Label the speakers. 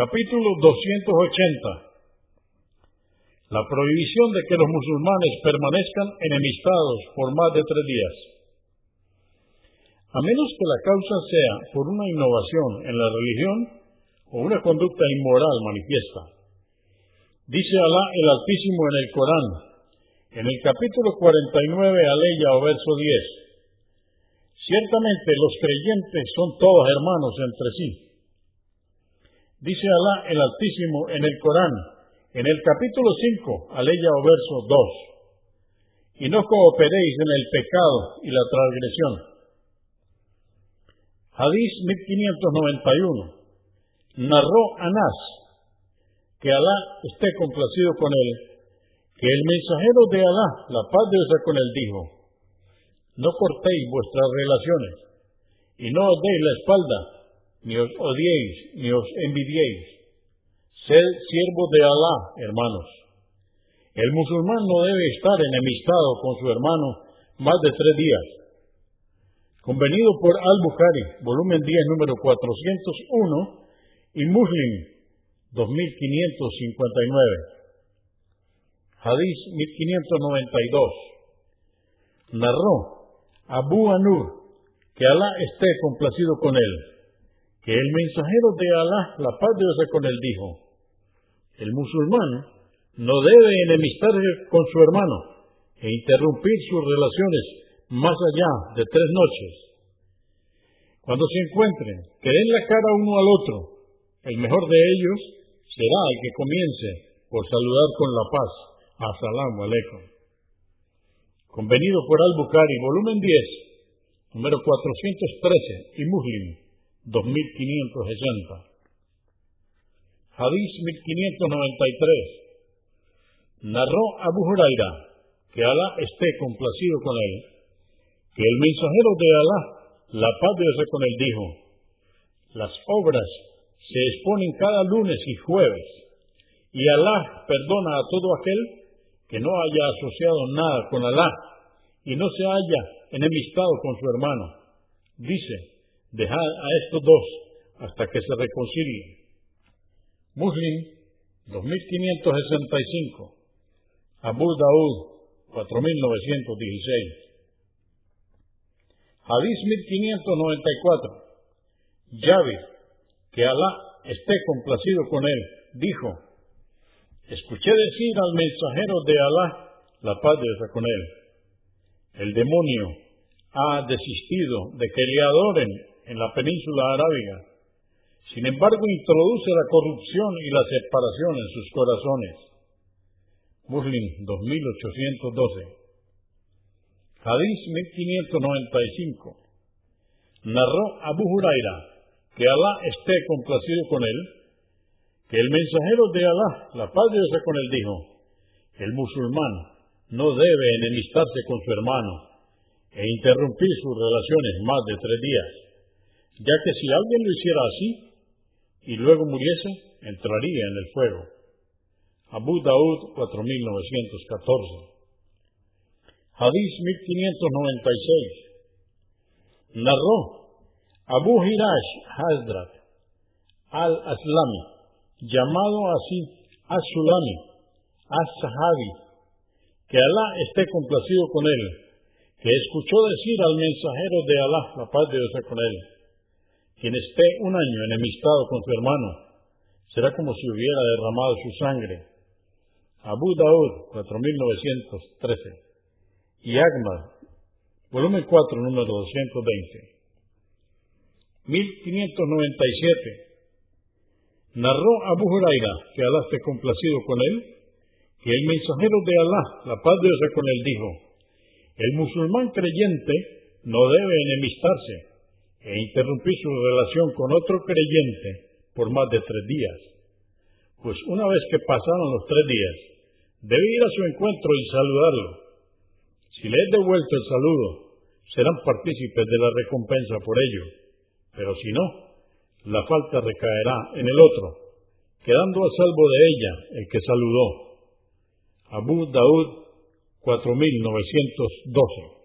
Speaker 1: Capítulo 280. La prohibición de que los musulmanes permanezcan enemistados por más de tres días. A menos que la causa sea por una innovación en la religión o una conducta inmoral manifiesta. Dice Alá el Altísimo en el Corán, en el capítulo 49, aleya o verso 10. Ciertamente los creyentes son todos hermanos entre sí. Dice Alá el Altísimo en el Corán, en el capítulo 5, aleya o verso 2. Y no cooperéis en el pecado y la transgresión. Hadís 1591. Narró Anás, que Alá esté complacido con él, que el mensajero de Alá, la paz de Dios con él, dijo, no cortéis vuestras relaciones y no os deis la espalda, ni os odiéis, ni os envidiéis. Sed siervos de Alá, hermanos. El musulmán no debe estar enemistado con su hermano más de tres días. Convenido por Al-Bukhari, volumen 10, número 401, y Muslim, 2559. Hadís 1592. Narró Abu Anur, que Alá esté complacido con él, que el mensajero de Alá, la paz de Dios con él, dijo, el musulmán no debe enemistarse con su hermano e interrumpir sus relaciones más allá de tres noches. Cuando se encuentren, que den la cara uno al otro, el mejor de ellos será el que comience por saludar con la paz Asalamu alaikum. Convenido por Al-Bukhari, volumen 10, número 413 y Muslim, 2560. Hadís 1593. Narró Abu Huraira, que Alá esté complacido con él, que el mensajero de Alá, la paz de con él, dijo, las obras se exponen cada lunes y jueves, y Alá perdona a todo aquel que no haya asociado nada con Alá y no se haya enemistado con su hermano. Dice, dejad a estos dos hasta que se reconcilien. Muslim 2565. Abu Daud 4916. Hadís 1594. Yahweh, que Alá esté complacido con él, dijo, Escuché decir al mensajero de Alá, la paz de Dios con él, el demonio ha desistido de que le adoren en la península arábiga. Sin embargo, introduce la corrupción y la separación en sus corazones. Muslim 2812. Hadís 1595. Narró Abu Huraira, que Alá esté complacido con él, que el mensajero de Alá, la paz de Dios con él, dijo, el musulmán no debe enemistarse con su hermano e interrumpir sus relaciones más de tres días, ya que si alguien lo hiciera así y luego muriese, entraría en el fuego. Abu Daud 4914 Hadís 1596 Narró Abu Hirash Hazrat al-Aslami llamado así As-Sulami, As-Sahabi, que Alá esté complacido con él, que escuchó decir al mensajero de Alá, la paz de Dios con él, quien esté un año enemistado con su hermano, será como si hubiera derramado su sangre. Abu Daud, 4913. Y Agmad, volumen 4, número 220. 1597. Narró Abu Huraira, que Alá esté complacido con él, que el mensajero de Alá, la paz de Dios con él, dijo, el musulmán creyente no debe enemistarse e interrumpir su relación con otro creyente por más de tres días, pues una vez que pasaron los tres días, debe ir a su encuentro y saludarlo. Si le es devuelto el saludo, serán partícipes de la recompensa por ello, pero si no, la falta recaerá en el otro, quedando a salvo de ella el que saludó. Abu Daud 4912